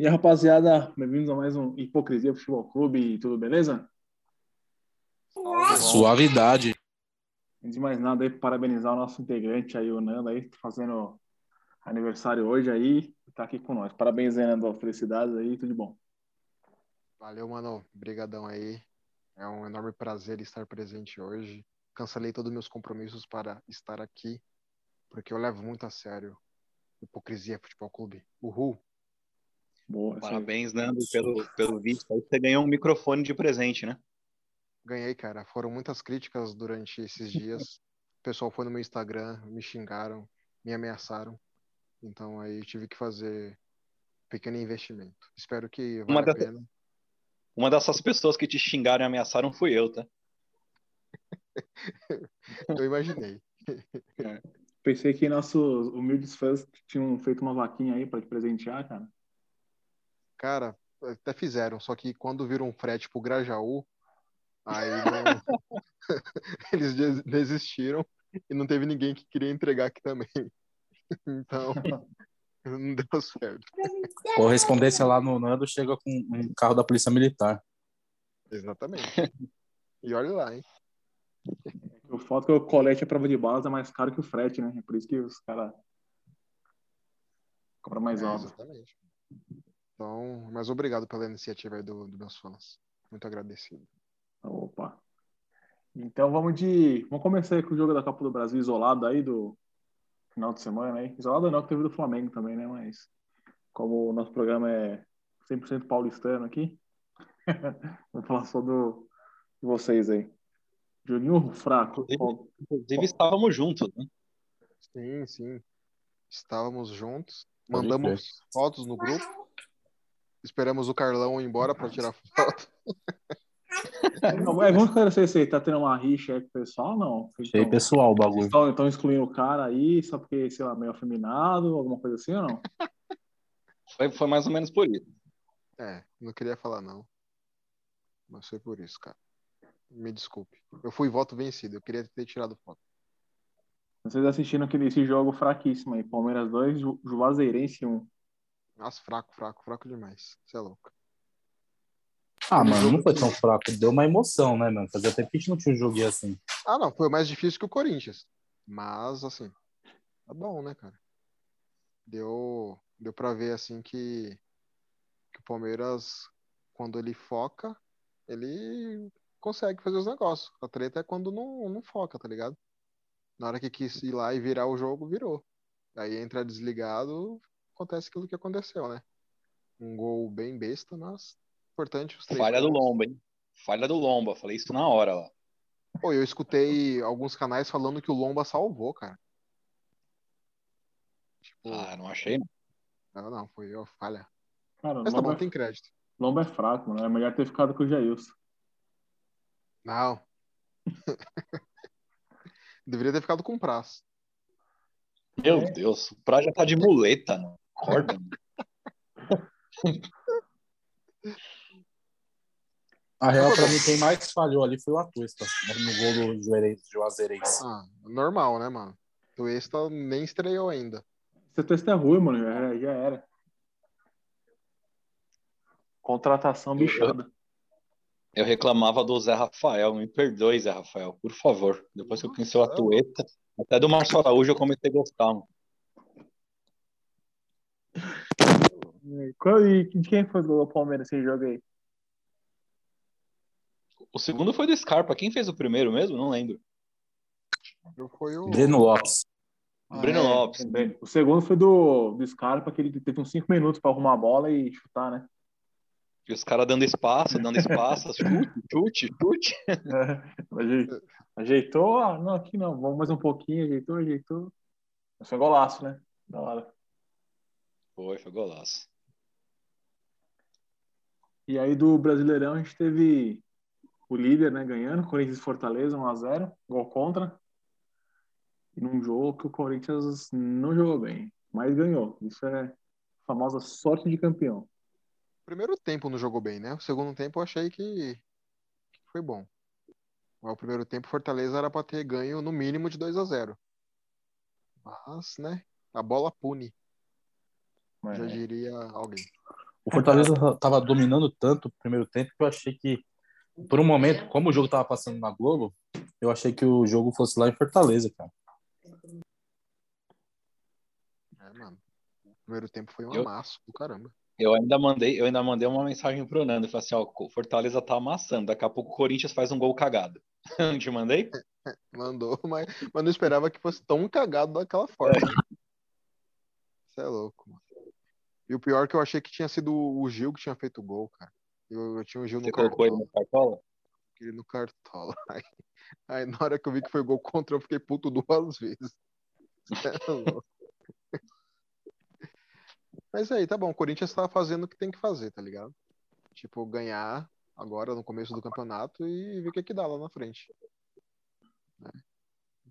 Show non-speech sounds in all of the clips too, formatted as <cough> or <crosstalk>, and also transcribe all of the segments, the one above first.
E aí, rapaziada, bem-vindos a mais um Hipocrisia Futebol Clube, tudo beleza? Suavidade. Antes de mais nada, aí, parabenizar o nosso integrante aí, o Nando, aí, fazendo aniversário hoje aí, tá aqui com nós. Parabéns aí, Nando, felicidades aí, tudo de bom. Valeu, mano. Obrigadão aí. É um enorme prazer estar presente hoje. Cancelei todos os meus compromissos para estar aqui, porque eu levo muito a sério Hipocrisia Futebol Clube. Uhul. Boa. Parabéns, Nando, pelo, pelo vídeo. Aí você ganhou um microfone de presente, né? Ganhei, cara. Foram muitas críticas durante esses <laughs> dias. O pessoal foi no meu Instagram, me xingaram, me ameaçaram. Então aí eu tive que fazer um pequeno investimento. Espero que Uma valha a pena. Uma dessas pessoas que te xingaram e ameaçaram fui eu, tá? <laughs> Eu imaginei. Pensei que nossos humildes fãs tinham feito uma vaquinha aí pra te presentear, cara. Cara, até fizeram, só que quando viram um frete pro Grajaú, aí <laughs> não... <laughs> eles des- desistiram e não teve ninguém que queria entregar aqui também. <laughs> Então, não deu certo. Correspondência lá no Nando chega com um carro da Polícia Militar. Exatamente. E olha lá, hein? O fato que o colete a prova de balas é mais caro que o frete, né? É por isso que os caras cobram mais É, alto. exatamente. Então, mas obrigado pela iniciativa aí do, dos meus fãs. Muito agradecido. Opa. Então vamos de. Vamos começar aí com o jogo da Copa do Brasil isolado aí do final de semana aí. Isolado não, que teve do Flamengo também, né? Mas como o nosso programa é 100% paulistano aqui, <laughs> vamos falar só do de vocês aí. Juninho fraco. Qual- Inclusive, estávamos juntos, né? Sim, sim. Estávamos juntos. Mandamos fotos no grupo. Esperamos o Carlão ir embora para tirar foto. <laughs> Não, é, vamos esclarecer isso aí. Tá tendo uma rixa aí com o pessoal não? Achei pessoal o bagulho. Estão, estão excluindo o cara aí só porque, sei lá, meio afeminado, alguma coisa assim ou não? <laughs> Foi, foi mais ou menos por isso. É, não queria falar não. Mas foi por isso, cara. Me desculpe. Eu fui voto vencido. Eu queria ter tirado foto. Vocês assistindo aquele esse jogo fraquíssimo aí. Palmeiras 2, Ju- Juazeirense 1. Nossa, fraco, fraco, fraco demais. Você é louco. Ah, mano, não foi tão fraco. Deu uma emoção, né, mano? Fazia tempo que a gente não tinha um joguinho assim. Ah, não, foi mais difícil que o Corinthians. Mas, assim, tá bom, né, cara? Deu, deu pra ver, assim, que, que o Palmeiras, quando ele foca, ele consegue fazer os negócios. A treta é quando não, não foca, tá ligado? Na hora que quis ir lá e virar o jogo, virou. Aí entra desligado, acontece aquilo que aconteceu, né? Um gol bem besta, mas importante os três Falha do pontos. Lomba, hein? Falha do Lomba. Falei isso na hora lá. Pô, eu escutei alguns canais falando que o Lomba salvou, cara. Tipo, Ah, não achei. não. não, não, foi ó, falha. Cara, Mas tá Lomba, bom, tem crédito. Lomba é fraco, mano. É melhor ter ficado com o Jailson. Não. <laughs> Deveria ter ficado com o prazo. Meu Deus, o Pra já tá de muleta, né? Mano. A real, pra mim, quem mais falhou ali foi o Atuesta, no gol do Juazeirense. Ah, normal, né, mano? O Esta nem estreou ainda. Esse texto é ruim, mano. Já, já era. Contratação bichada. Eu reclamava do Zé Rafael. Me perdoe, Zé Rafael, por favor. Depois que eu conheci o Atueta, até do Márcio Araújo eu comecei a gostar. mano. Qual, e de quem foi o gol do Palmeiras esse jogo aí? O segundo foi do Scarpa. Quem fez o primeiro mesmo? Não lembro. Eu Foi o. Breno Lopes. Breno é, Lopes. O segundo foi do, do Scarpa, que ele teve uns 5 minutos pra arrumar a bola e chutar, né? E os caras dando espaço, dando espaço, <laughs> chute, chute, chute. Ajeitou, ajeitou, ah, não, aqui não, vamos mais um pouquinho, ajeitou, ajeitou. Mas foi golaço, né? Da hora. Foi, foi golaço. E aí do Brasileirão a gente teve o líder, né, ganhando, Corinthians e Fortaleza, 1x0, gol contra. E num jogo que o Corinthians não jogou bem, mas ganhou. Isso é a famosa sorte de campeão. Primeiro tempo não jogou bem, né? O segundo tempo eu achei que foi bom. Mas o primeiro tempo Fortaleza era pra ter ganho no mínimo de 2 a 0 Mas, né? A bola pune, Mas, já diria alguém. O Fortaleza tava dominando tanto o primeiro tempo que eu achei que, por um momento, como o jogo tava passando na Globo, eu achei que o jogo fosse lá em Fortaleza, cara. É, mano. O primeiro tempo foi um Eu- amasso do caramba. Eu ainda mandei, eu ainda mandei uma mensagem pro Nando. Falei assim, ó, o Fortaleza tá amassando. Daqui a pouco o Corinthians faz um gol cagado. <laughs> Não te mandei? <laughs> Mandou, mas, mas não esperava que fosse tão cagado daquela forma. Você é louco, mano. E o pior é que eu achei que tinha sido o Gil que tinha feito o gol, cara. Eu, eu tinha o Gil no Você colocou ele cartola. no cartola? ele no cartola. <laughs> Aí, aí na hora que eu vi que foi gol contra, eu fiquei puto <laughs> duas vezes. É. Mas aí, tá bom. O Corinthians tá fazendo o que tem que fazer, tá ligado? Tipo, ganhar agora no começo do campeonato e ver o que que dá lá na frente. Né?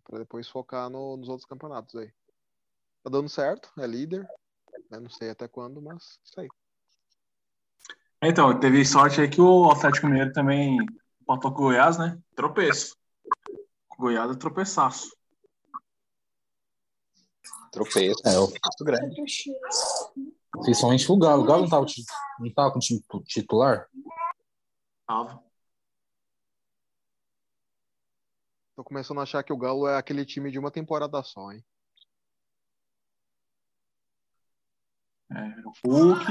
Pra depois focar no- nos outros campeonatos aí. Tá dando certo, é líder. Né? Não sei até quando, mas isso aí. Então, teve sorte aí que o Atlético Mineiro também empatou com o Goiás, né? Tropeço. O Goiás é tropeçaço. Tropeço. É, eu- grande. Principalmente o Galo. O Galo não tava, não tava com time titular? Tava. Tô começando a achar que o Galo é aquele time de uma temporada só, hein? É, o Hulk.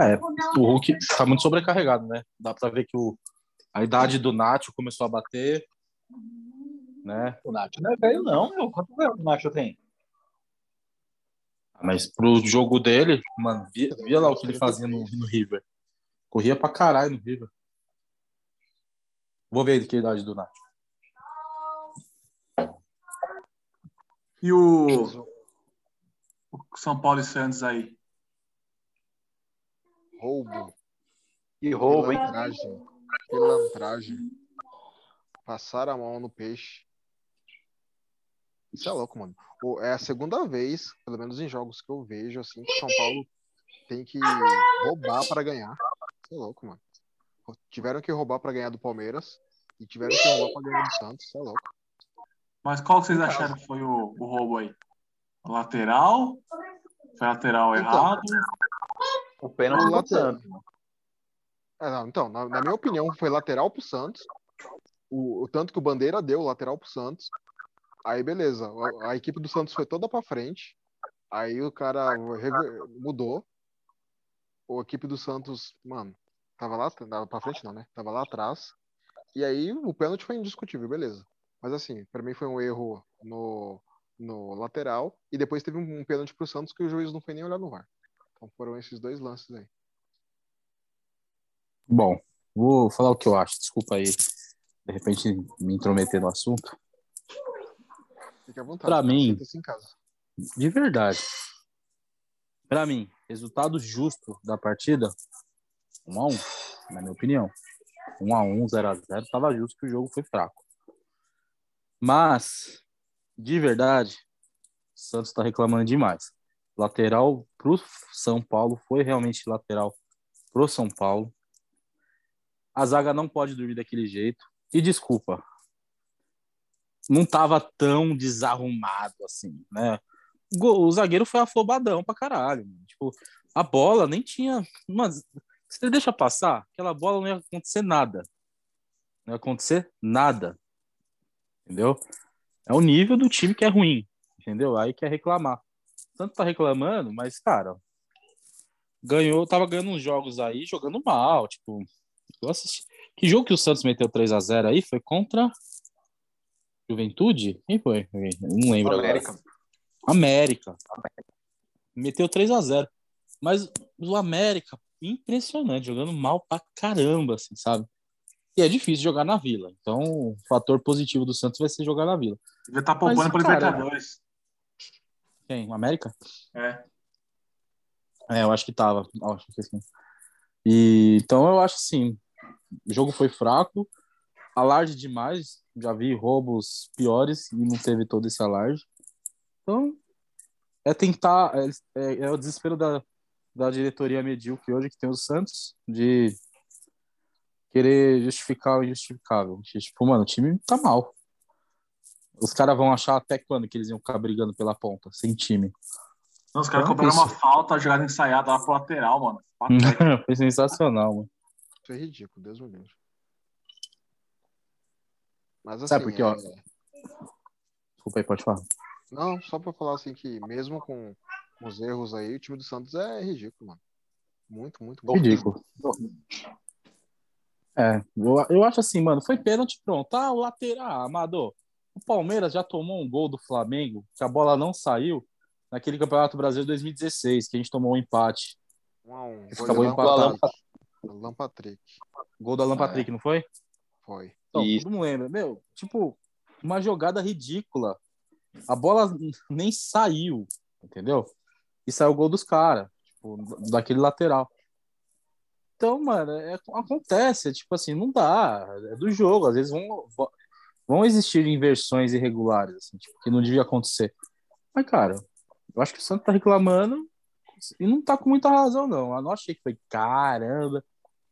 É, o Hulk tá muito sobrecarregado, né? Dá pra ver que o, a idade do Nacho começou a bater, né? O Nacho não é velho, não, meu. Quanto velho o Nacho tem? Mas pro jogo dele, mano, via, via lá o que ele fazia no, no River. Corria pra caralho no River. Vou ver de que idade do Nacho. E o, o São Paulo e Santos aí? Roubo, Que roubo, hein? pilantragem, pilantragem. Passar a mão no peixe. Isso é louco, mano. É a segunda vez, pelo menos em jogos que eu vejo, assim, que São Paulo tem que roubar para ganhar. Isso é louco, mano. Tiveram que roubar para ganhar do Palmeiras e tiveram que roubar para ganhar do Santos. Isso é louco. Mas qual que vocês acharam que foi o, o roubo aí? Lateral? Foi lateral Então. errado? O pênalti do lateral. Santos. É, não, então, na, na minha opinião, foi lateral pro Santos. O, o tanto que o Bandeira deu, lateral pro Santos. Aí, beleza. A, a equipe do Santos foi toda pra frente. Aí o cara mudou. A equipe do Santos, mano, tava lá, tava pra frente não, né? Tava lá atrás. E aí o pênalti foi indiscutível, beleza. Mas assim, pra mim foi um erro no, no lateral. E depois teve um, um pênalti pro Santos que o juiz não foi nem olhar no VAR. Então foram esses dois lances aí. Bom, vou falar o que eu acho. Desculpa aí, de repente, me intrometer no assunto. Fique à vontade. Pra mim- sinta-se em casa. De verdade. Pra mim, resultado justo da partida, 1 a 1 na minha opinião. 1 a 1 0 a 0 tava justo que o jogo foi fraco. Mas, de verdade, o Santos tá reclamando demais. Lateral pro São Paulo foi realmente lateral pro São Paulo. A zaga não pode dormir daquele jeito. E desculpa, não tava tão desarrumado assim, né? O O zagueiro foi afobadão pra caralho. mano. Tipo, a bola nem tinha. Mano, você deixa passar, aquela bola não ia acontecer nada. Não ia acontecer nada. Entendeu? É o nível do time que é ruim. Entendeu? Aí quer reclamar. Tanto tá reclamando, mas, cara, ganhou, tava ganhando uns jogos aí, jogando mal. Tipo, eu assisti. Que jogo que o Santos meteu 3 a 0 aí? Foi contra Juventude? Quem foi? Eu Não lembro América. agora. América. Meteu 3 a 0 Mas o América, impressionante, jogando mal pra caramba, assim, sabe? E é difícil jogar na Vila. Então, o fator positivo do Santos vai ser jogar na Vila. Devia estar poupando para Libertadores. Quem? O América? É. É, eu acho que tava. Acho que sim. E, então, eu acho assim, o jogo foi fraco, alarde demais. Já vi roubos piores e não teve todo esse alarde. Então, é tentar. É, é- é o desespero da, da diretoria medíocre hoje que tem o Santos de querer justificar o injustificável. Tipo, mano, o time tá mal. Os caras vão achar até quando que eles iam ficar brigando pela ponta, sem time. Não, os caras Então, cobraram uma isso. falta, jogada ensaiada lá pro lateral, mano. <laughs> Foi sensacional, mano. Isso é ridículo, Deus me livre. Mas assim, Sabe por quê, ó? é- Desculpa aí, pode falar. não, só pra falar assim que mesmo com os erros aí, o time do Santos é ridículo, mano. Muito, muito, muito. Ridículo. É, eu, eu acho assim, mano, foi pênalti, pronto. Ah, o lateral, Amador. O Palmeiras já tomou um gol do Flamengo, que a bola não saiu, naquele Campeonato Brasileiro 2016, que a gente tomou um empate. Um a um. Acabou empatado. Alan Patrick. Gol do Alan Ah, Patrick, não foi? Foi. Então, Isso. todo mundo lembra. Meu, tipo, uma jogada ridícula. A bola nem saiu, entendeu? E saiu o gol dos caras, tipo, daquele lateral. Então, mano, é- acontece, tipo assim, não dá, é do jogo, às vezes vão, vão existir inversões irregulares, assim, tipo, que não devia acontecer. Mas, cara, eu acho que o Santos tá reclamando e não tá com muita razão, não. Eu não achei que foi, caramba,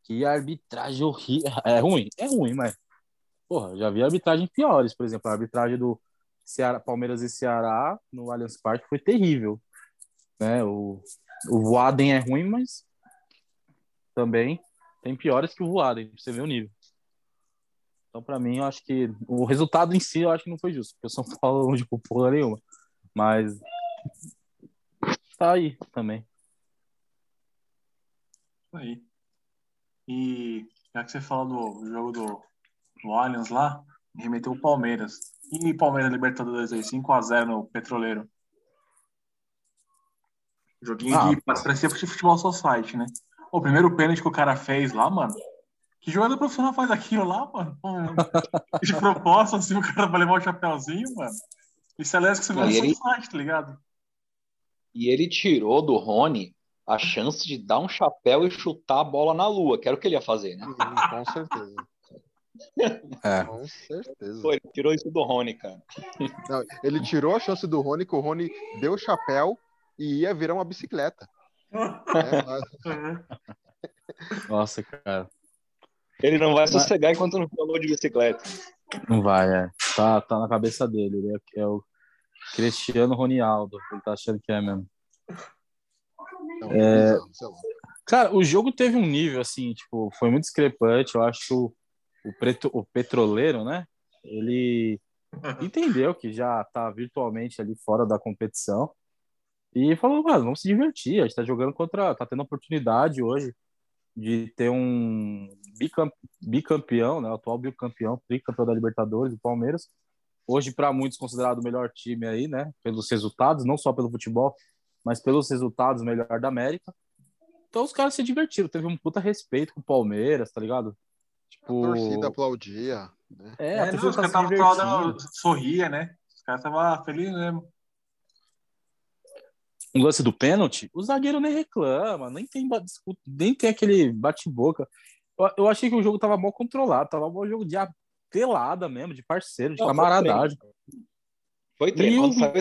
que arbitragem horrível. <laughs> É ruim, é ruim, mas Porra, já vi arbitragem piores, por exemplo, a arbitragem do Ceará, Palmeiras e Ceará no Allianz Parque foi terrível. Né? O, o Voaden é ruim, mas também tem piores que o Voaden, pra você ver o nível. Então, pra mim, eu acho que o resultado em si eu acho que não foi justo, porque o São Paulo não jogou porra nenhuma. Mas tá aí também. Aí. E já que você falou do jogo do, do Allianz lá, remeteu o Palmeiras. E Palmeiras Libertadores aí, 5x0 no Petroleiro. Joguinho Ah. de parecia futebol society, né? O primeiro pênalti que o cara fez lá, mano. Que jogador profissional faz aquilo lá, mano? De <laughs> propósito, assim, o cara vai levar o chapéuzinho, mano. Isso é lésbico que você e ele- society, tá ligado? E ele tirou do Rony a chance de dar um chapéu e chutar a bola na lua, que era o que ele ia fazer, né? Sim, com certeza. É. Com certeza. Pô, ele tirou isso do Rony, cara. Não, ele tirou a chance do Rony, que o Rony deu o chapéu e ia virar uma bicicleta. É, mas- Nossa, cara. Ele não vai sossegar enquanto não falou de bicicleta. Não vai, é. Tá, tá na cabeça dele. Ele é, é o Cristiano Ronaldo. Ele tá achando que é mesmo. É. Cara, o jogo teve um nível, assim, tipo, foi muito discrepante. Eu acho que o, o, preto, o petroleiro, né? Ele entendeu que já tá virtualmente ali fora da competição. E falou, mano, vamos se divertir. A gente tá jogando contra. Tá tendo a oportunidade hoje de ter um bicam- bicampeão, né? O atual bicampeão, tricampeão da Libertadores, o Palmeiras. Hoje, para muitos, considerado o melhor time aí, né? Pelos resultados, não só pelo futebol, mas pelos resultados, melhor da América. Então os caras se divertiram, teve um puta respeito com o Palmeiras, tá ligado? A Tipo, torcida aplaudia. Né? é, É, a não, torcida os tá caras estavam dando sorria, né? Os caras estavam felizes mesmo. Um lance do pênalti, o zagueiro nem reclama, nem tem, nem tem aquele bate-boca. Eu, eu achei que o jogo tava mal controlado, tava um jogo de pelada mesmo, de parceiro, de Não, foi camaradagem. Foi treino. Quando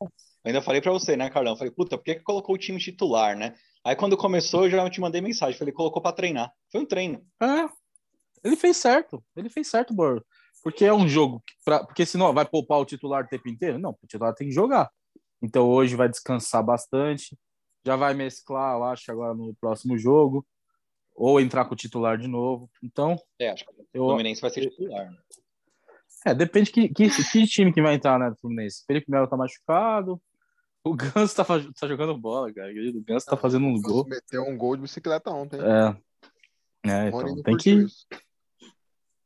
Eu ainda falei pra você, né, Carlão? Falei, puta, por que, que colocou o time titular, né? Aí quando começou, eu já te mandei mensagem. Falei, colocou pra treinar. Foi um treino. É, ele fez certo, ele fez certo, Bor. Porque é um jogo, pra, porque senão vai poupar o titular o tempo inteiro? Não, o titular tem que jogar. Então hoje vai descansar bastante, já vai mesclar, eu acho, agora no próximo jogo, ou entrar com o titular de novo. Então, É, acho que o eu, Fluminense vai ser titular. Né? É, depende que, que, que time que vai entrar, né, do Fluminense. Felipe Melo tá machucado. O Ganso tá, tá jogando bola, cara. O Ganso tá fazendo um gol. Meteu um gol de bicicleta ontem. É. É, O então, tem que. isso.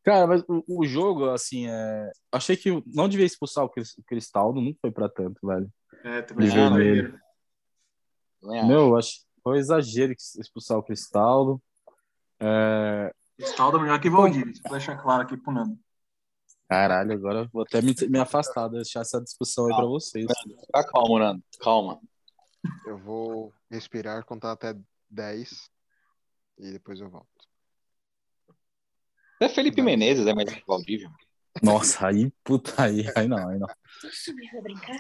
Cara, mas o, o jogo, assim, é... achei que não devia expulsar o Cris- o Cristaldo, não foi pra tanto, velho. É, também acho vermelho. Meu, acho que foi exagero expulsar o Cristaldo. É, Estaldo é melhor que Valdívia, só pra deixar claro aqui pro Nando. Caralho, agora vou até me, me afastar, deixar essa discussão aí pra vocês. Fica calmo, Nando. Calma. Eu vou respirar, contar até 10 e depois eu volto. Até Felipe Menezes é melhor que o Valdívia. Nossa, aí, puta, aí, aí não, aí não.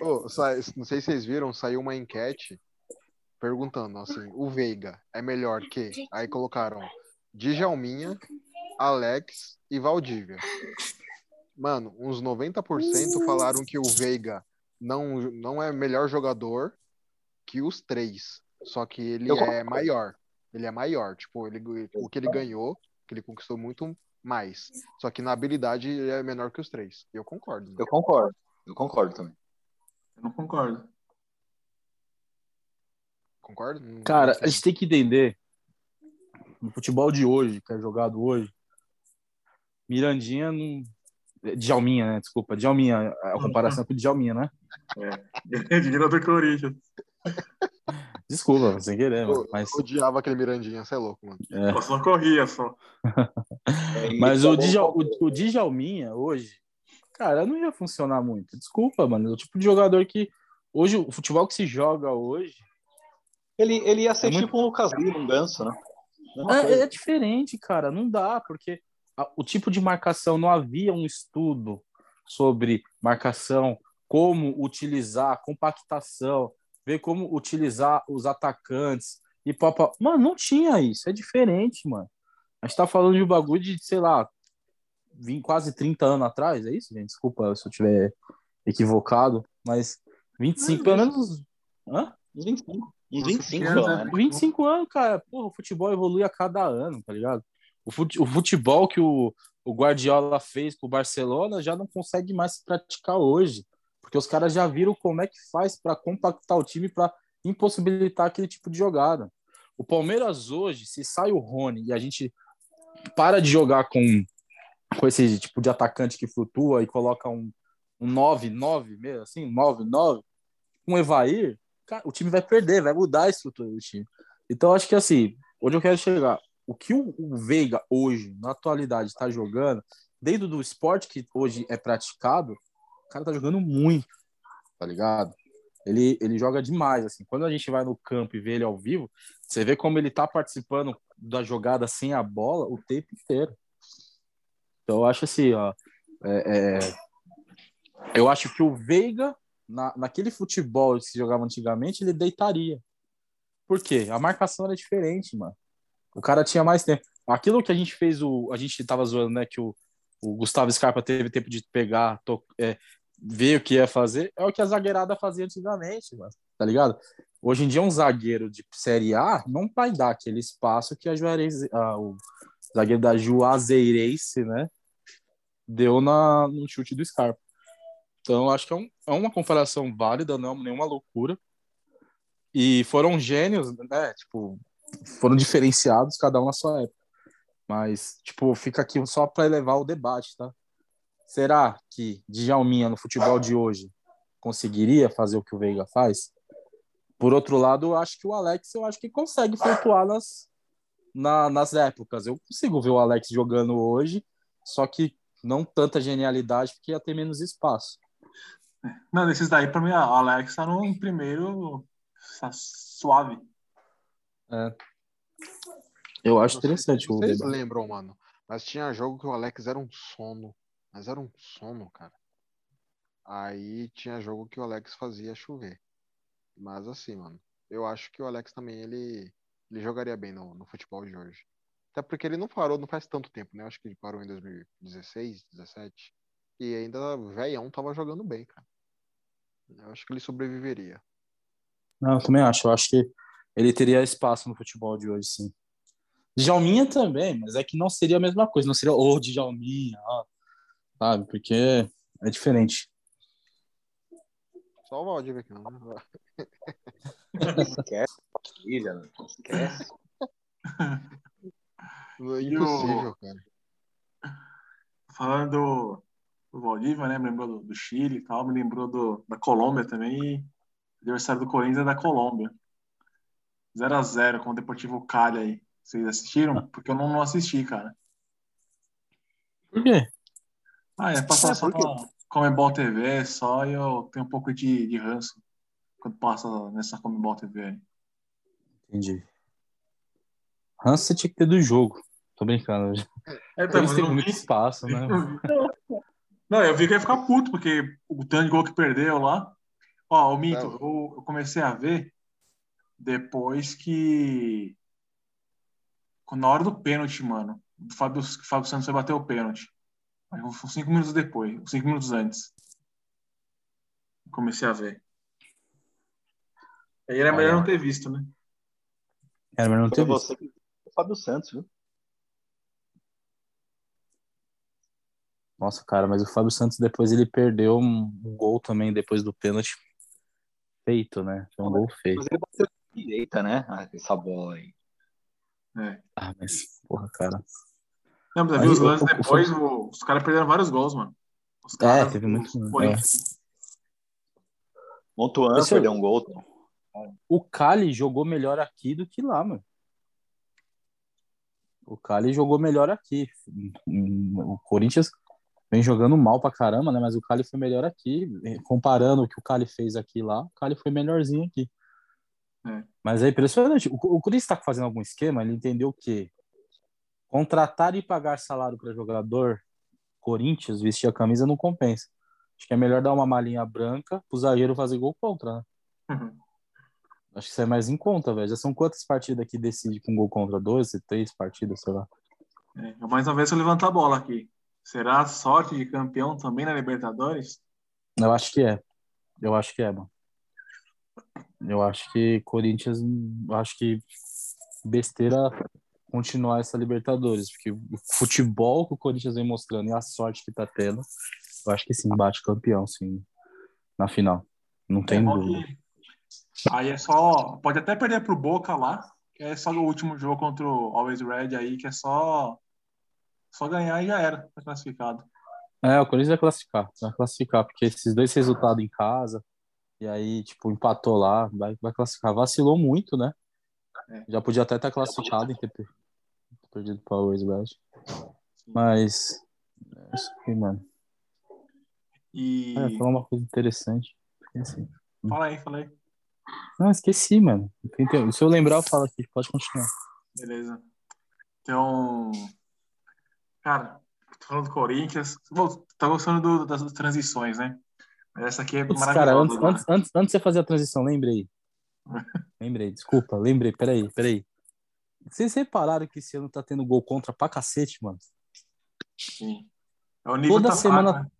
Ô, sai- não sei se vocês viram, saiu uma enquete perguntando assim, o Veiga é melhor que? Aí colocaram Djalminha, Alex e Valdívia. Mano, uns 90% falaram que o Veiga não, não é melhor jogador que os três. Só que ele Eu é concordo. maior. Ele é maior. Tipo, ele, o que ele ganhou, que ele conquistou muito mais. Só que na habilidade ele é menor que os três. Eu concordo. mano. Eu concordo. Eu concordo também. Eu não concordo. Concordo? Não- Cara, a gente tem que entender no futebol de hoje, que é jogado hoje, Mirandinha não. Djalminha, né? Desculpa, Djalminha, a comparação com o Djalminha, né? <laughs> De virou do Corinthians. Desculpa, sem querer, mano, mas, Eu odiava aquele Mirandinha, você é louco, mano. é. Eu só corria só. <laughs> mas o, Djalminha Djal, o, o Djalminha hoje, cara, não ia funcionar muito. Desculpa, mano. É o tipo de jogador que. Hoje, o futebol que se joga hoje Ele, ele ia ser É muito- tipo um Lucas Lima, um ganso, né? É, coisa. é diferente, cara. Não dá, porque a- o tipo de marcação não havia um estudo sobre marcação, como utilizar, compactação, ver como utilizar os atacantes e papa. Mano, não tinha isso. É diferente, mano. A gente tá falando de um bagulho de, sei lá, vim quase 30 anos atrás, é isso, gente? Desculpa se eu tiver equivocado, mas 25, pelo menos. Hã? Uns 25. Uns Nossa, 25, que pelo ano, menos. 25 anos, cara. Porra, o futebol evolui a cada ano, tá ligado? O, fute- o futebol que o, o Guardiola fez com o Barcelona já não consegue mais se praticar hoje. Porque os caras já viram como é que faz para compactar o time para impossibilitar aquele tipo de jogada. O Palmeiras hoje, se sai o Rony e a gente para de jogar com, com esse tipo de atacante que flutua e coloca um, um 9, 9 mesmo, assim, 9, 9, um Evair, cara, o time vai perder, vai mudar a estrutura do time. Então, acho que assim, onde eu quero chegar, o que o, o Veiga hoje, na atualidade, está jogando, dentro do esporte que hoje é praticado, o cara tá jogando muito, tá ligado? Ele, ele joga demais, assim. Quando a gente vai no campo e vê ele ao vivo, você vê como ele tá participando da jogada sem a bola o tempo inteiro. Então, eu acho assim, ó. é- é, eu acho que o Veiga, na, naquele futebol que se jogava antigamente, ele deitaria. Por quê? A marcação era diferente, mano. O cara tinha mais tempo. Aquilo que a gente fez, o, a gente tava zoando, né? Que o, o Gustavo Scarpa teve tempo de pegar, to, é, ver o que ia fazer, é o que a zagueirada fazia antigamente, tá ligado? Hoje em dia, um zagueiro de Série A não vai dar aquele espaço que a Juarez, ah, o zagueiro da Juazeirense, né? Deu na, no chute do Scarpa. Então, acho que é, um- é uma comparação válida, não é nenhuma loucura. E foram gênios, né? Tipo, foram diferenciados, cada um na sua época. Mas, tipo, fica aqui só para elevar o debate, tá? Será que Djalminha no futebol de hoje conseguiria fazer o que o Veiga faz? Por outro lado, eu acho que o Alex, eu acho que consegue flutuar nas, na- nas épocas. Eu consigo ver o Alex jogando hoje, só que não tanta genialidade, porque ia ter menos espaço. Não, desses daí, pra mim, a Alex tá no primeiro tá suave. Eu acho interessante o Vocês lembram, mano? Mas tinha jogo que o Alex era um sono. Mas era um sono, cara. Aí tinha jogo que o Alex fazia chover. Mas assim, mano, eu acho que o Alex também, ele, ele jogaria bem no, no futebol de hoje. Até porque ele não parou, não faz tanto tempo, né? Eu acho que ele parou em 2016, 17. E ainda velhão tava jogando bem, cara. Eu acho que ele sobreviveria. Não, eu também acho. Eu acho que ele teria espaço no futebol de hoje, sim. Djalminha também, mas é que não seria a mesma coisa. Não seria o Djalminha, ó, sabe? Porque é diferente. Só o Valdívia aqui, não. Esquece. Esquece. É impossível, cara. Falando do, Valdívia, né? Me lembrou do, do Chile e tal, me lembrou do, da Colômbia também. E adversário do Corinthians é da Colômbia. 0x0 com o Deportivo Cali aí. Vocês assistiram? Porque eu não, não assisti, cara. Por quê? Ah, é passar É, só por quê? na Comebol TV só e eu tenho um pouco de, de ranço quando passa nessa Comebol TV. aí. Entendi. Hans você tinha que ter do jogo. Tô brincando. É, <laughs> então, Eles têm muito vi- espaço, né? Não, eu vi que ia ficar puto, porque o tanto de gol que perdeu lá. Ó, o Mito, eu, eu comecei a ver depois que. Na hora do pênalti, mano. O Fábio, Fábio Santos foi bater o pênalti. Cinco minutos depois, cinco minutos antes. Comecei a ver. Aí era melhor não ter visto, né? Era melhor não Foi ter visto. você que o Fábio Santos, viu? Nossa, cara, mas o Fábio Santos depois ele perdeu um, gol também depois do pênalti feito, né? Foi um gol feio. Mas ele bateu direita, né? Ah, essa bola aí. É. Ah, mas, porra, cara. Não, mas eu vi Aí, os lances o- o- depois, o- os caras perderam vários gols, mano. Os É, caras, teve muito. os é. Montuan Esse- perdeu um gol. O Cali jogou melhor aqui do que lá, mano. O Cali jogou melhor aqui. O Corinthians vem jogando mal pra caramba, né? Mas o Cali foi melhor aqui. Comparando o que o Cali fez aqui lá, o Cali foi melhorzinho aqui. É. Mas é impressionante. O, o Corinthians tá fazendo algum esquema, ele entendeu que contratar e pagar salário para jogador Corinthians, vestir a camisa não compensa. Acho que é melhor dar uma malinha branca pro zagueiro fazer gol contra, né? Uhum. Acho que isso é mais em conta, velho. Já são quantas partidas que decide com gol contra? 12, três partidas, sei lá. É, mais uma vez eu levantar a bola aqui. Será sorte de campeão também na Libertadores? Eu acho que é. Eu acho que é, mano. Eu acho que Corinthians, acho que besteira continuar essa Libertadores, porque o futebol que o Corinthians vem mostrando e a sorte que tá tendo, eu acho que sim, bate campeão, sim, na final. Não tem É dúvida. que- Aí é só. Pode até perder pro Boca lá, que é só o último jogo contra o Always Red aí, que é só. Só ganhar e já era, tá classificado. É, o Corinthians vai classificar, vai classificar, porque esses dois resultados em casa, e aí, tipo, empatou lá, vai, vai classificar. Vacilou muito, né? É. Já podia até estar classificado em ter per- perdido para o Red. Mas, é isso aí, mano. E. Eu ia falar uma coisa interessante. Esqueci. Fala aí, fala aí. Não, esqueci, mano. Se eu lembrar, eu falo aqui. Pode continuar. Beleza. Então. Cara, tô falando do Corinthians. Bom, tá gostando do- das transições, né? Essa aqui é Putz, cara, maravilhosa. antes, mano. antes, antes, antes de você fazer a transição, lembrei. Lembrei, desculpa, lembrei. Peraí, peraí. Vocês repararam que esse ano tá tendo gol contra pra cacete, mano? Sim. É o nível Toda tá semana- fraco, né?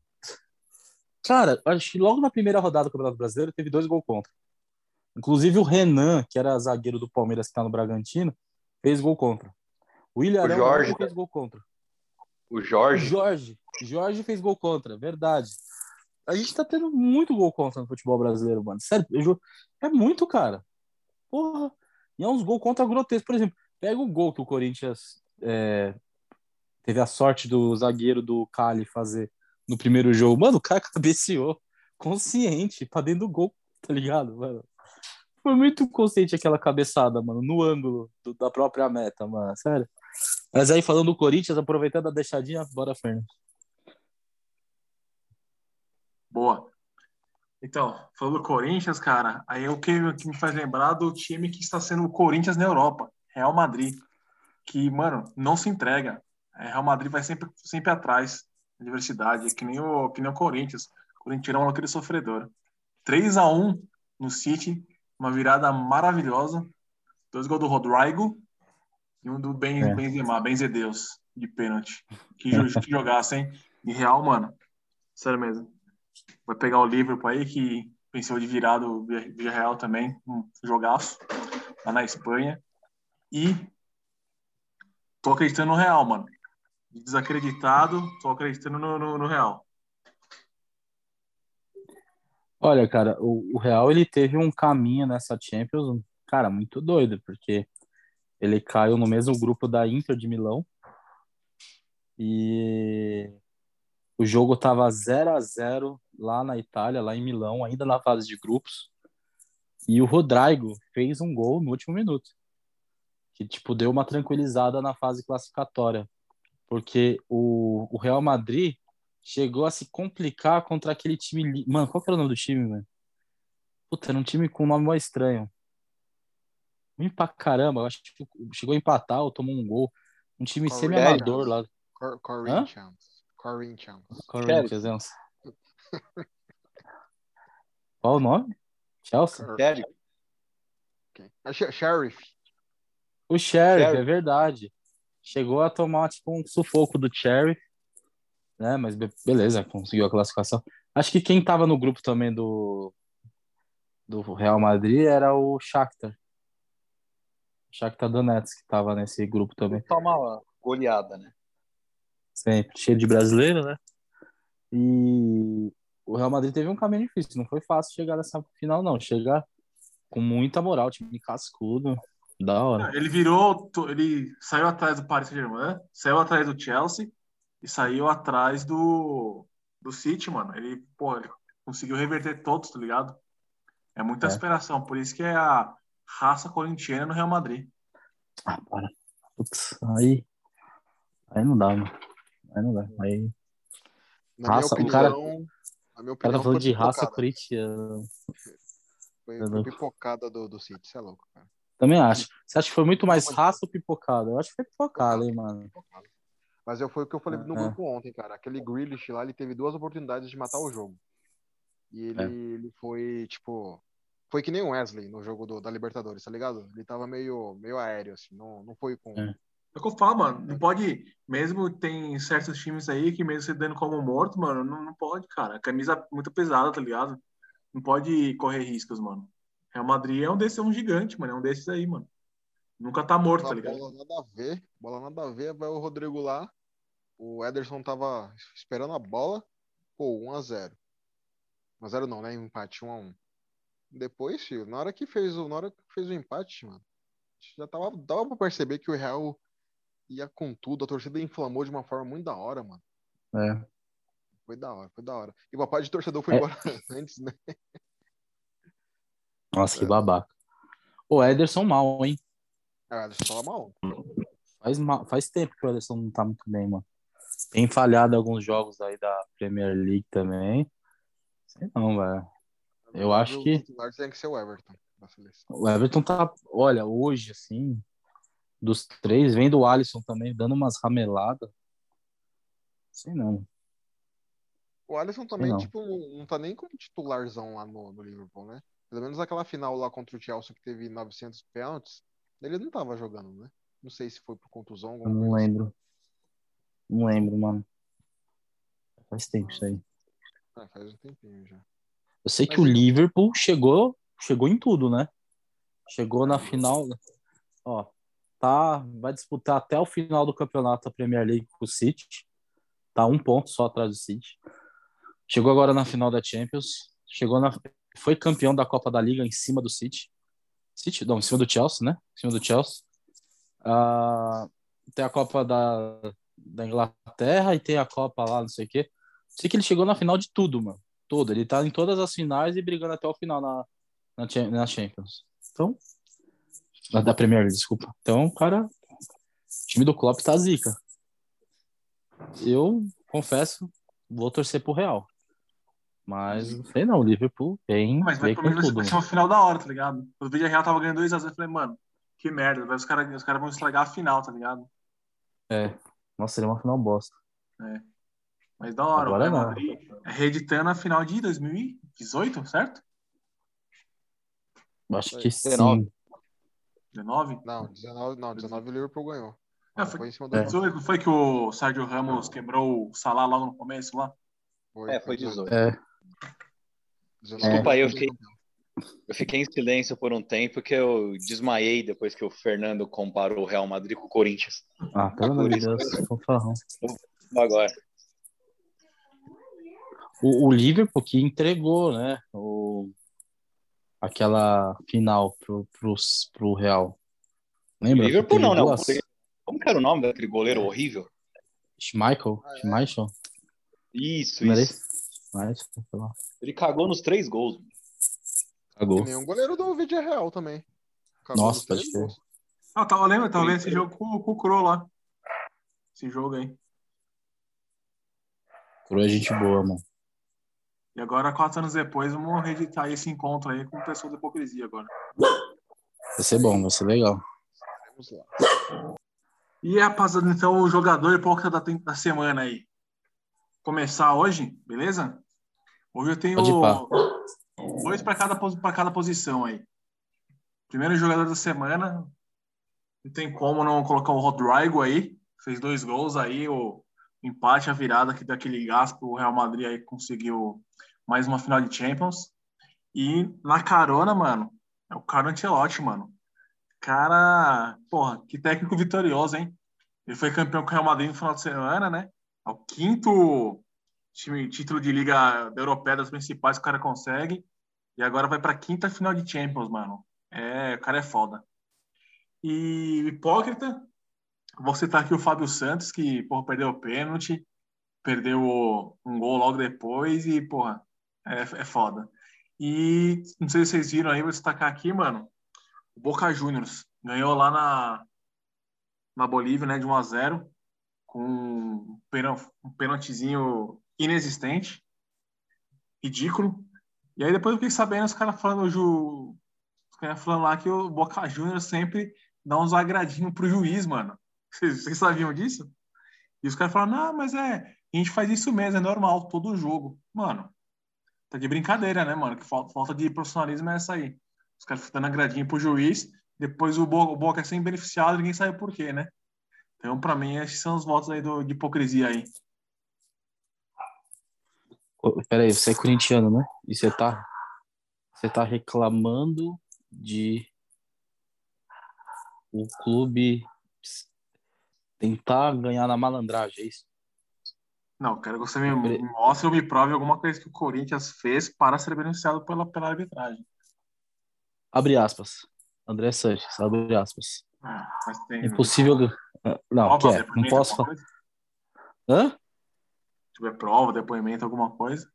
Cara, acho que logo na primeira rodada do Campeonato Brasileiro teve dois gols contra. Inclusive o Renan, que era zagueiro do Palmeiras que tá no Bragantino, fez gol contra. O William O Jorge. fez gol contra. O O Jorge. Jorge. Jorge fez gol contra, verdade. A gente tá tendo muito gol contra no futebol brasileiro, mano. Sério, eu ju- é muito, cara. Porra. E é uns gol contra grotescos. Por exemplo, pega o gol que o Corinthians é, teve a sorte do zagueiro do Cali fazer no primeiro jogo. Mano, o cara cabeceou consciente pra dentro do gol, tá ligado, mano? Foi muito consciente aquela cabeçada, mano, no ângulo do- da própria meta, mano. Sério. Mas aí, falando do Corinthians, aproveitando a deixadinha, bora, Fernando. Boa. Então, falando do Corinthians, cara, aí é o que, me faz lembrar do time que está sendo o Corinthians na Europa, Real Madrid. Que, mano, não se entrega. É, Real Madrid vai sempre, sempre atrás da diversidade, é que nem o, que nem o Corinthians. O Corinthians é uma aquele sofredor. 3 a 1 no City, uma virada maravilhosa. Dois gols do Rodrigo e um do Ben, É. Benzema, Benzedeus, de pênalti. Que, <laughs> que jogasse, hein? E Real, mano, sério mesmo vai pegar o Liverpool aí, que venceu de virada o Real também, um jogaço, lá na Espanha. E tô acreditando no Real, mano. Desacreditado, tô acreditando no, no, no Real. Olha, cara, o, o Real ele teve um caminho nessa Champions, cara, muito doido, porque ele caiu no mesmo grupo da Inter de Milão e o jogo tava 0 a 0 lá na Itália, lá em Milão, ainda na fase de grupos. E o Rodrigo fez um gol no último minuto, que tipo deu uma tranquilizada na fase classificatória Porque o, o Real Madrid chegou a se complicar contra aquele time. Mano, qual que era o nome do time, velho? Puta, era um time com um nome mais estranho. Ruim pra caramba, eu acho que chegou a empatar ou tomou um gol. Um time semi-amador lá. Cor Corinthians. Corinthians. Corinthians, é Qual o nome? Chelsea? Cor- Sério? ok. Ah, Sh- Sheriff. O Sheriff, Sheriff. é verdade. Chegou a tomar tipo um sufoco do Sheriff, né? Mas be- beleza, conseguiu a classificação. Acho que quem tava no grupo também do do Real Madrid era o Shakhtar. Shakhtar Donetsk que tava nesse grupo também. Toma uma goleada, né? Sempre cheio de brasileiro, né? E o Real Madrid teve um caminho difícil, não foi fácil chegar nessa final não, chegar com muita moral, time cascudo, da hora. Ele virou, ele saiu atrás do Paris Saint-Germain, saiu atrás do Chelsea e saiu atrás do, do City, mano. Ele, pô, ele conseguiu reverter todos, tá ligado? É muita É. superação, por isso que é a raça corintiana no Real Madrid. Ah, para. Putz, aí. Aí não dá, mano. Aí não dá. Aí. Na Raça, o minha cara- opinião, minha O cara opinião tá falando foi de raça corintiana. Foi, foi pipocada do, do City, você é louco, cara. Também acho. Você acha que foi muito mais raça ou pipocada? Eu acho que foi pipocada, hein, mano. Mas eu, foi o que eu falei no É. grupo ontem, cara. Aquele Grealish lá, ele teve duas oportunidades de matar o jogo. E ele, É. ele foi, tipo... Foi que nem o Wesley no jogo do- da Libertadores, tá ligado? Ele tava meio, meio aéreo, assim. Não, não foi com... É. É o que eu falo, mano. Não pode. Mesmo tem certos times aí que, mesmo se dando como morto, mano, não, não pode, cara. A camisa é muito pesada, tá ligado? Não pode correr riscos, mano. Real Madrid é um desses, é um gigante, mano. É um desses aí, mano. Nunca tá morto, tá Bola, ligado? bola nada a ver, bola nada a ver, vai o Rodrigo lá. O Ederson tava esperando a bola. Pô, 1x0. 1x0 não, né? Empate, 1x1. Depois, filho, na hora que fez o, na hora que fez o empate, mano, já tava, dava pra perceber que o Real ia com tudo. A torcida inflamou de uma forma muito da hora, mano. É. Foi da hora, foi da hora. E o papai de torcedor foi É. embora <laughs> antes, né? Nossa, que É. babaca. O Ederson mal, hein? Ah, eu falar mal. Faz, mal, faz tempo que o Ederson não tá muito bem, mano. Tem falhado alguns jogos aí da Premier League também. Sei não, velho. Eu acho O que- titular tem que ser o Everton. O Everton tá. Olha, hoje, assim, dos três, vem do Alisson também, dando umas rameladas. Sei não. O Alisson também, não. tipo, não, tá nem como titularzão lá no, no Liverpool, né? Pelo menos aquela final lá contra o Chelsea que teve 900 pênaltis, ele não tava jogando, né? Não sei se foi por contusão, não coisa lembro. Não lembro, mano. Faz tempo isso aí. assim. É, faz um tempinho já. Eu sei que Mas o Liverpool chegou, chegou em tudo, né? Chegou na final. Ó, tá, vai disputar até o final do campeonato a Premier League com o City. Tá um ponto só atrás do City. Chegou agora na final da Champions. Chegou na, foi campeão da Copa da Liga em cima do City. City, não, em cima do Chelsea, né? Em cima do Chelsea. Ah, tem a Copa da, da Inglaterra e tem a Copa lá, não sei o quê. Sei que ele chegou na final de tudo, mano todo. Ele tá em todas as finais e brigando até o final na, na, na Champions. Então, da Premier League, desculpa. Então, cara, o time do Klopp tá zica. Eu confesso, vou torcer pro Real. Mas não sei não, o Liverpool vem, Mas vai pelo menos vai ser mano. uma final da hora, tá ligado? O Vídeo Real tava ganhando 2x0. Eu falei, mano, que merda. vai, Os caras os cara vão estragar a final, tá ligado? É. Nossa, seria uma final bosta. Mas da hora, Agora o Real não. Madrid é reeditando a final de 2018, certo? Acho É, que 19. sim. 19? Não, 19, não, 19 o Liverpool ganhou. É, foi- foi em cima do É. Liverpool. 18 foi que o Sérgio Ramos quebrou o Salah logo no começo lá? Foi, É, foi 18. É, 19. Desculpa aí, eu fiquei- Eu fiquei em silêncio por um tempo porque eu desmaiei depois que o Fernando comparou o Real Madrid com o Corinthians. ah, pelo amor de Deus, fanfarrão. Agora. O, o Liverpool que entregou, né? O, aquela final pro, pro, pro Real. Lembra? Liverpool não, né? duas? Como que era o nome daquele goleiro horrível? Schmeichel? Schmeichel? Isso, Não era isso. isso? Schmeichel, sei lá. Ele cagou nos três gols. Cagou. Nenhum goleiro do Vídeo Real também. Acabou Nossa, pode crer. gols. Ah, tava lembrando, tava vendo esse jogo com, com o Cro lá. esse jogo aí. Coroa é gente boa, mano. E agora, quatro anos depois, vamos reeditar esse encontro aí com o pessoal da hipocrisia agora. Vai ser bom, vai ser legal. Vamos lá. E rapaziada, então o jogador hipócrita da, da semana aí. Começar hoje, beleza? Hoje eu tenho dois para cada, pra cada posição aí. Primeiro jogador da semana. Não tem como não colocar o Rodrigo aí. Fez dois gols aí, o empate, a virada que daquele gás pro Real Madrid aí conseguiu mais uma final de Champions. E na carona, mano, é o Carlo Ancelotti, mano. Cara, porra, que técnico vitorioso, hein? Ele foi campeão com o Real Madrid no final de semana, né? É o quinto time, título de liga europeia das principais que o cara consegue. E agora vai pra quinta final de Champions, mano. É, o cara é foda. E hipócrita, vou citar aqui o Fábio Santos, que, porra, perdeu o pênalti, perdeu um gol logo depois e, porra, é, é foda. E não sei se vocês viram aí, vou destacar aqui, mano. O Boca Juniors ganhou lá na, na Bolívia, né, de 1 a 0 com um pênal- pênaltizinho inexistente, ridículo. E aí depois eu fiquei sabendo os caras falando, Ju, os caras falando lá que o Boca Juniors sempre dá uns agradinhos pro juiz, mano. Vocês, vocês sabiam disso? E os caras falam, não, mas é, a gente faz isso mesmo, é normal, todo jogo. Mano, tá de brincadeira, né, mano? Que falta, falta de profissionalismo é essa aí. Os caras ficam dando agradinho pro juiz, depois o Bo- o Boca é sem beneficiado, ninguém sabe por quê, né? Então, pra mim, esses são os votos aí do, de hipocrisia aí. Peraí, você é corintiano, né? E você tá, você tá reclamando de o clube tentar ganhar na malandragem, é isso? Não, quero que você me me mostre ou me prove alguma coisa que o Corinthians fez para ser beneficiado pela, pela arbitragem. Abre aspas. André Sanches, abre aspas. Ah, tem. É impossível. Ah, Não, prova, é? Não posso falar. Hã? Se tiver prova, depoimento, alguma coisa.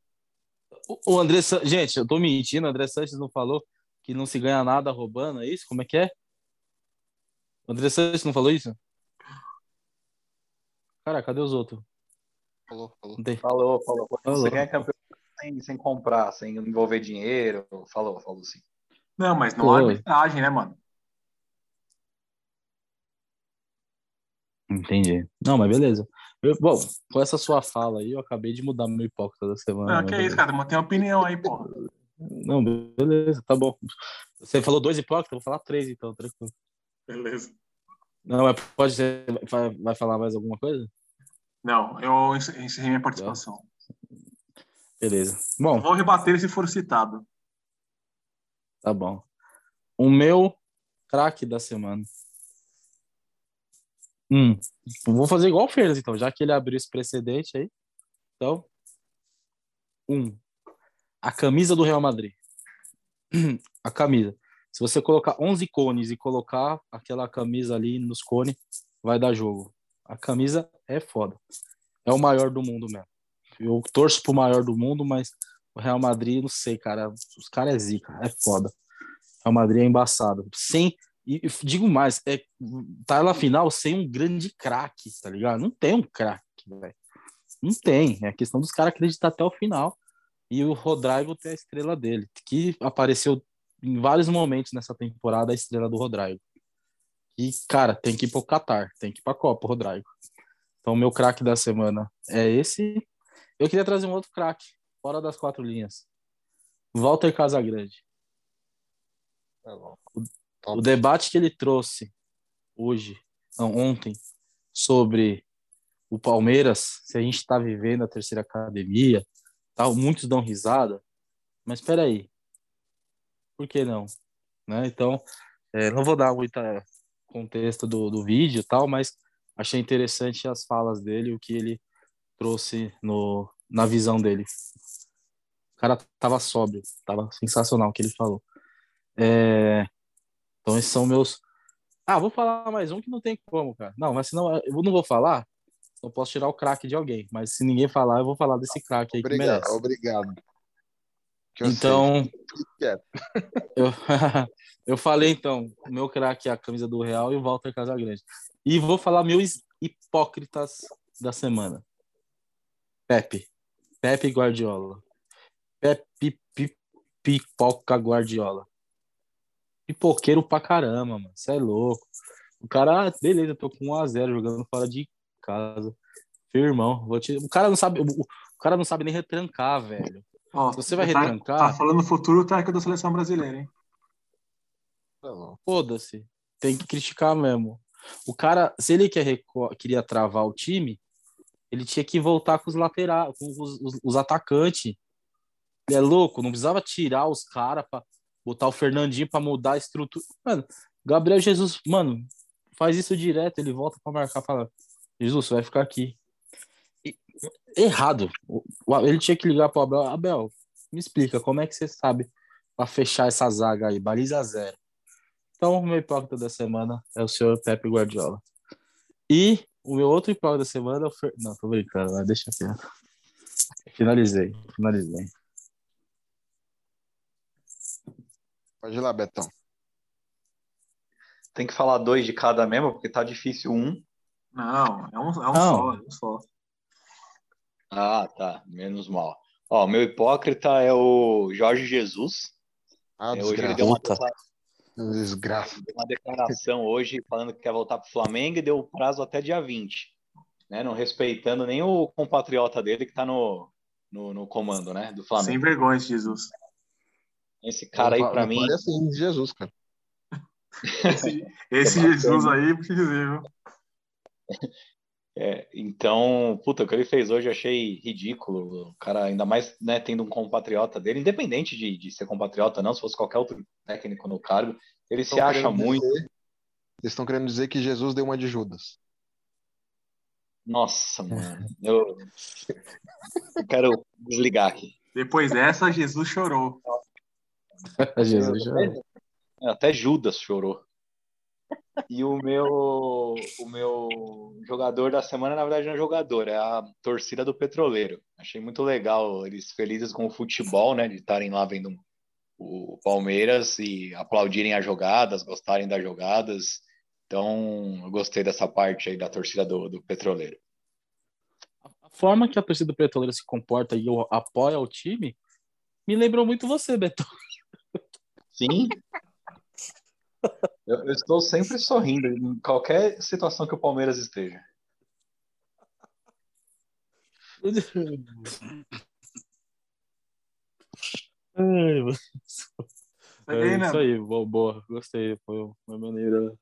O- O André Sanches. Gente, eu tô mentindo. O André Sanches não falou que não se ganha nada roubando, é isso? Como é que é? O André Sanches não falou isso? Cara, cadê os outros? Falou, falou. Tem. Falou, falou. Falou. Você ganha campeão sem, sem comprar, sem envolver dinheiro. Falou, falou sim. Não, mas não Pô. há arbitragem, né, mano? Entendi. Não, mas beleza. Eu- bom, com essa sua fala aí, eu acabei de mudar meu hipócrita da semana. Não, mas que é isso, cara. Mantém a opinião aí, pô. Não, beleza, tá bom. Você falou dois hipócritas, eu vou falar três então, tranquilo. Beleza. Não, mas pode ser. Vai, vai falar mais alguma coisa? Não, eu encer- encerrei minha participação. Beleza. Bom, Vou rebater se for citado. tá bom. O meu craque da semana. Hum, vou fazer igual o Feiras, então, já que ele abriu esse precedente aí. Então, um, a camisa do Real Madrid. <clears throat> A camisa. Se você colocar 11 cones e colocar aquela camisa ali nos cones, vai dar jogo. A camisa é foda. É o maior do mundo mesmo. Eu torço pro maior do mundo, mas o Real Madrid, não sei, cara. Os caras é zica, é foda. Real Madrid é embaçado. Sem. E digo mais, é, tá na final sem um grande craque, tá ligado? Não tem um craque, velho. Não tem. É questão dos caras acreditar até o final. E o Rodrigo tem a estrela dele, que apareceu em vários momentos nessa temporada a estrela do Rodrigo. E, cara, tem que ir pro Qatar, tem que ir pra Copa, Rodrigo. Então, meu craque da semana é esse. Eu queria trazer um outro craque, fora das quatro linhas. Walter Casagrande. Tá bom. O debate que ele trouxe hoje, não, ontem, sobre o Palmeiras, se a gente está vivendo a terceira academia, tal, muitos dão risada, mas espera aí, por que não? Né? Então, é, não vou dar muito contexto do, do vídeo e tal, mas achei interessante as falas dele, o que ele trouxe no, na visão dele. O cara tava sóbrio, tava sensacional o que ele falou. É, então, esses são meus. Ah, vou falar mais um que não tem como, cara. Não, mas senão eu não vou falar, eu posso tirar o craque de alguém. Mas se ninguém falar, eu vou falar desse craque aí que Obrigado, merece. obrigado. Então, eu, <laughs> eu falei então, o meu craque é a camisa do Real e o Walter Casagrande. E vou falar meu es- hipócritas da semana. Pepe. Pepe Guardiola. Pepe pi- Pipoca Guardiola. Pipoqueiro pra caramba, mano. Você é louco. O cara, beleza, tô com 1x0 jogando fora de casa. Firmão, vou te... o cara não sabe, o cara não sabe nem retrancar, velho. Ó, Se você vai tá, retrancar- Tá falando o futuro técnico da seleção brasileira, hein? Não, Foda-se. Tem que criticar mesmo. O cara, se ele quer queria travar o time, ele tinha que voltar com os laterais, com os, os- os atacantes. Ele é louco, não precisava tirar os caras pra botar o Fernandinho pra mudar a estrutura. Mano, Gabriel Jesus, mano, faz isso direto, ele volta pra marcar, fala: Jesus, você vai ficar aqui. Errado. O- o- Ele tinha que ligar pro Abel. Abel, me explica, como é que você sabe pra fechar essa zaga aí? Baliza zero. Então, o meu hipócrita da semana é o senhor Pepe Guardiola. E o meu outro hipócrita da semana é o Fer... Não, tô brincando, mas deixa quieto. Finalizei, finalizei. Pode ir lá, Betão. Tem que falar dois de cada mesmo, porque tá difícil um. Não, é um, é um Não. só, é um só. Ah, tá. Menos mal. Ó, meu hipócrita é o Jorge Jesus. Ah, É, hoje ele deu uma, Desgraça. deu uma declaração hoje falando que quer voltar pro Flamengo e deu prazo até dia 20. Né? Não respeitando nem o compatriota dele que tá no, no, no comando, né? Do Sem Flamengo. vergonha, esse Jesus. Esse cara aí, não mim, assim de Jesus, cara. <laughs> Esse, esse. Jesus aí, dizer, viu? <laughs> É, então, puta, o que ele fez hoje eu achei ridículo. O cara, ainda mais, né, tendo um compatriota dele, independente de, de ser compatriota ou não, se fosse qualquer outro técnico no cargo, ele se acha muito. dizer- Eles estão querendo dizer que Jesus deu uma de Judas. Nossa, mano, eu, eu quero desligar aqui. Depois dessa, Jesus chorou. Jesus. É, Até Judas chorou. E o meu, o meu jogador da semana, na verdade, não é jogador, é a torcida do Petroleiro. Achei muito legal eles felizes com o futebol, né? De estarem lá vendo o Palmeiras e aplaudirem as jogadas, gostarem das jogadas. Então, eu gostei dessa parte aí da torcida do, do Petroleiro. A forma que a torcida do Petroleiro se comporta e apoia o time me lembrou muito você, Beto. Sim. Eu, eu estou sempre sorrindo em qualquer situação que o Palmeiras esteja. Ai. Peguei, É né? isso aí, boa, boa. Gostei. Foi uma maneira.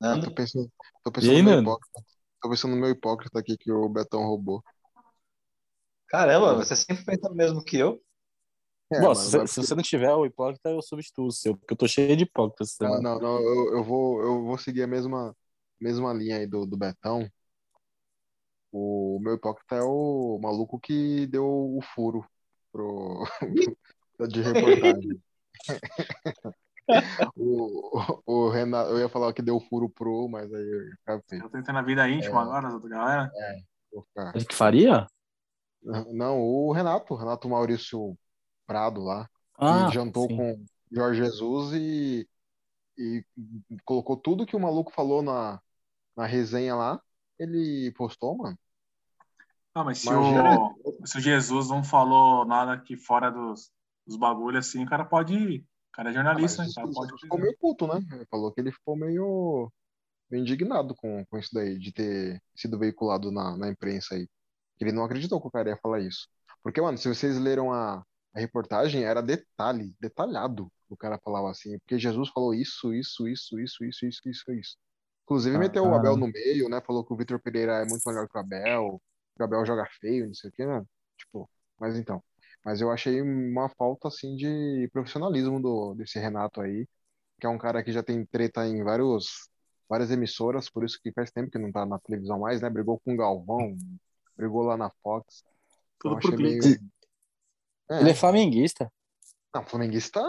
Nando? Tô pensando, tô E pensando aí, no meu hipócrita. Tô pensando no meu hipócrita aqui que o Betão roubou. Caramba, você sempre pensa o mesmo que eu. É, Bom, mas se, se você não tiver o hipócrita, eu substituo o seu, porque eu tô cheio de hipócritas. Não, não, não, eu, eu vou, eu vou seguir a mesma, mesma linha aí do, do Betão. O meu hipócrita é o maluco que deu o furo pro, <laughs> de reportagem. <laughs> o, o, o Renato, eu ia falar que deu o furo pro, mas aí eu tô tentando a vida íntima É. agora, da galera. Vou ficar- que faria? Não, o Renato, Renato Maurício Prado lá. Ah, Ele jantou sim. com Jorge Jesus e, e colocou tudo que o maluco falou na, na resenha lá. Ele postou, mano. Ah, mas se Imagina. o, se o Jesus não falou nada aqui fora dos, dos bagulhos assim, o cara pode. O cara é jornalista, Ah, né? cara pode. ficou meio puto, né? Ele falou que ele ficou meio, meio indignado com, com isso daí, de ter sido veiculado na, na imprensa aí. Ele não acreditou que o cara ia falar isso. Porque, mano, se vocês leram a, a reportagem, era detalhe, detalhado o cara falava assim. Porque Jesus falou isso, isso, isso, isso, isso, isso, isso, isso. Inclusive meteu o Ah. Abel no meio, né? Falou que o Vitor Pereira é muito melhor que o Abel, que o Abel joga feio, não sei o quê, né? Tipo, mas então. Mas eu achei uma falta, assim, de profissionalismo do, desse Renato aí, que é um cara que já tem treta em vários, várias emissoras, por isso que faz tempo que não tá na televisão mais, né? Brigou com o Galvão, brigou lá na Fox. Tudo Eu por meio. É, Ele é flamenguista. não, flamenguista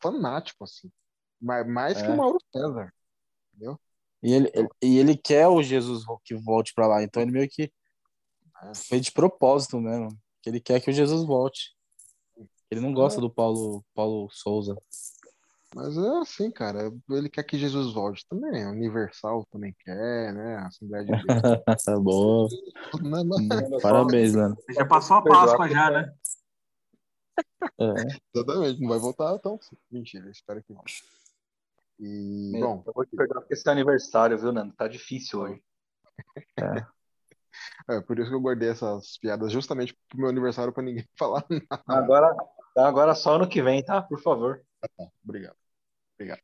fanático, assim. Mais, mais que É. o Mauro César. E ele, ele- e ele quer o Jesus que volte pra lá. Então ele meio que É. fez de propósito mesmo. Que ele quer que o Jesus volte. Ele não É. gosta do Paulo, Paulo Souza. Mas é assim, cara. Ele quer que Jesus volte também. A Universal também quer, né? A Assembleia de <laughs> Deus. Bom. Mano? Parabéns, mano. Já passou a Páscoa já, né? É. Exatamente, não vai voltar tão. Mentira, espero que não. E, bom, Eu vou te perdoar porque esse é aniversário, viu, Nando? Tá difícil hoje. é por isso que eu guardei essas piadas justamente pro meu aniversário pra ninguém <laughs> falar nada. Agora, agora só ano que vem, tá? Por favor. Obrigado. Obrigado.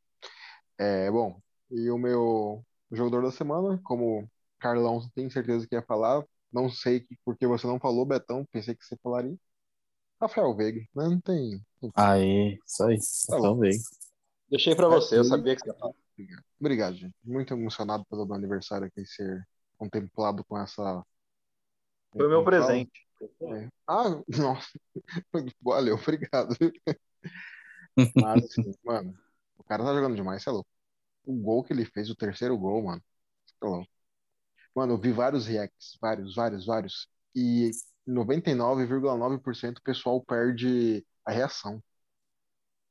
É, bom, e o meu jogador da semana, como Carlão tem certeza que ia falar, não sei que- porque você não falou, Betão, pensei que você falaria. Rafael Veiga, né? não tem. Aí, isso aí. Tá. Talvez. Deixei pra você, eu sabia que você ia falar. Obrigado. Obrigado, gente. Muito emocionado pelo meu aniversário aqui ser contemplado com essa. Foi o meu presente. É. Ah, <laughs> nossa. Valeu, obrigado. Mas, assim, <laughs> mano, o cara tá jogando demais, você é louco. O gol que ele fez, o terceiro gol, mano, você é louco. Mano, eu vi vários reacts, vários, vários, vários. E 99,9% o pessoal perde a reação.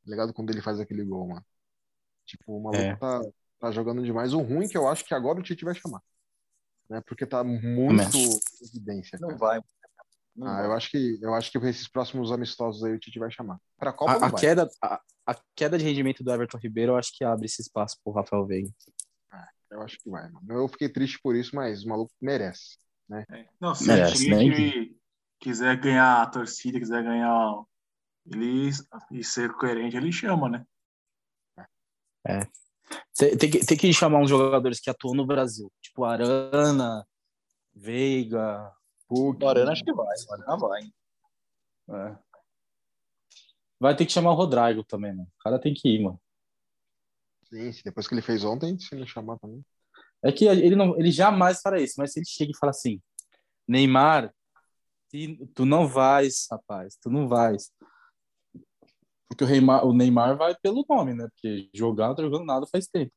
Tá ligado? Quando ele faz aquele gol, mano. Tipo, o maluco É. tá, tá jogando demais. O ruim é que eu acho que agora o Tite vai chamar. Né? Porque tá muito Também. evidência, Não cara. vai. Não Ah, vai. eu acho que eu acho que esses próximos amistosos aí o Tite vai chamar. Pra Copa A, não a vai. queda, a, a queda de rendimento do Everton Ribeiro, eu acho que abre esse espaço pro Rafael Veiga. Eu acho que vai, mano. Eu fiquei triste por isso, mas o maluco merece. Não, se Merece, né? Quiser ganhar a torcida, quiser ganhar ele e ser coerente, ele chama, né? Tem, tem que, tem que chamar uns jogadores que atuam no Brasil. Tipo Arana, Veiga. Hulk, O Arana acho que vai. Arana vai. é. Vai ter que chamar o Rodrigo também, mano. O cara tem que ir, mano. sim, se depois que ele fez ontem, se não chamar também. É que ele, não, ele jamais fará isso, mas se ele chega e fala assim: Neymar, se- tu não vais, rapaz, tu não vais. Porque o Neymar, o Neymar vai pelo nome, né? Porque jogar não tá jogando nada faz tempo.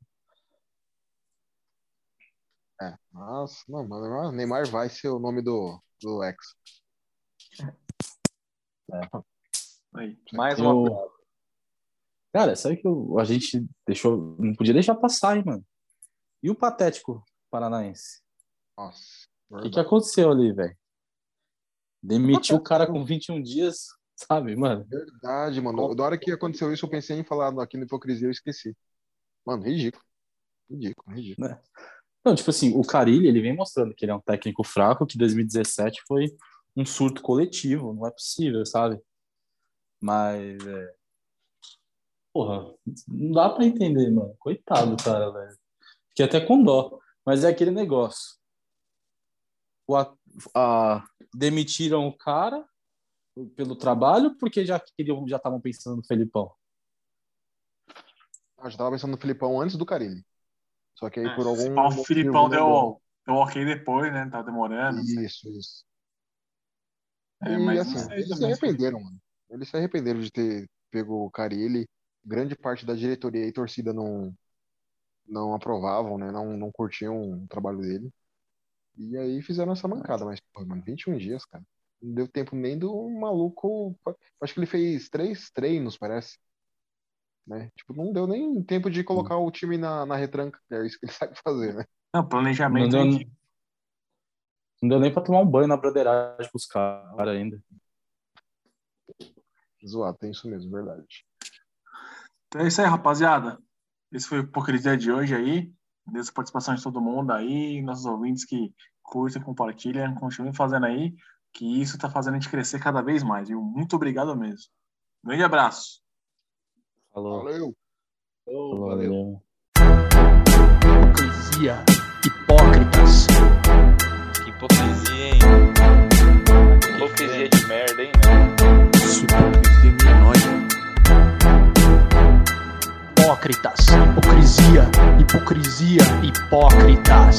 É. Nossa, não, mano, Neymar vai ser o nome do, do ex. Aí. Mais uma Eu-. Cara, sabe que eu- a gente deixou. Não podia deixar passar, hein, mano. E o patético paranaense? Nossa. O que, que aconteceu ali, velho? Demitiu o cara com <laughs> 21 dias, sabe, mano? Verdade, mano. Da hora que aconteceu isso, eu pensei em falar aqui no Hipocrisia, eu esqueci. Mano, ridículo. Ridículo, ridículo. Não, tipo assim, o Carilli, ele vem mostrando que ele é um técnico fraco, que 2017 foi um surto coletivo, não é possível, sabe? Mas, é... Porra, não dá pra entender, mano. Coitado, do cara, velho. Fiquei até com dó. Mas é aquele negócio. O a- a- Demitiram o cara pelo trabalho porque já queriam, já estavam pensando no Felipão. Eu já tava pensando no Filipão antes do Carilli. Só que aí É, por algum. se o Filipão deu, deu ok depois, né? Tava demorando. Isso, isso. É, e mas assim, sei eles se também. arrependeram, mano. Eles se arrependeram de ter pego o Carilli. Grande parte da diretoria e torcida não, não aprovavam, né? Não, não curtiam o trabalho dele. E aí fizeram essa mancada, mas, pô, mano, 21 dias, cara. Não deu tempo nem do maluco. Acho que ele fez três treinos, parece. Né? Tipo, não deu nem tempo de colocar o time na, na retranca, que é isso que ele <laughs> sabe fazer, né? Não, Não planejamento. deu, antigo. não deu nem pra tomar um banho na broderagem com os caras ainda. Zoado, tem isso mesmo, verdade. Então é isso aí, rapaziada. Esse foi o Hipocrisia de hoje aí. Agradeço a participação de todo mundo aí, nossos ouvintes que curtem, compartilham, continuem fazendo aí, que isso tá fazendo a gente crescer cada vez mais, viu? Muito obrigado mesmo. Grande abraço. Falou. Valeu! Falou, valeu. valeu. Hipocrisia, hipócritas. Que hipocrisia, hein? Hipocrisia de merda, hein, meu? Isso hipocrisia minha noite. Hipócritas, hipocrisia, hipocrisia, hipócritas.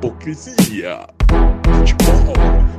Hipocrisia. Futebol.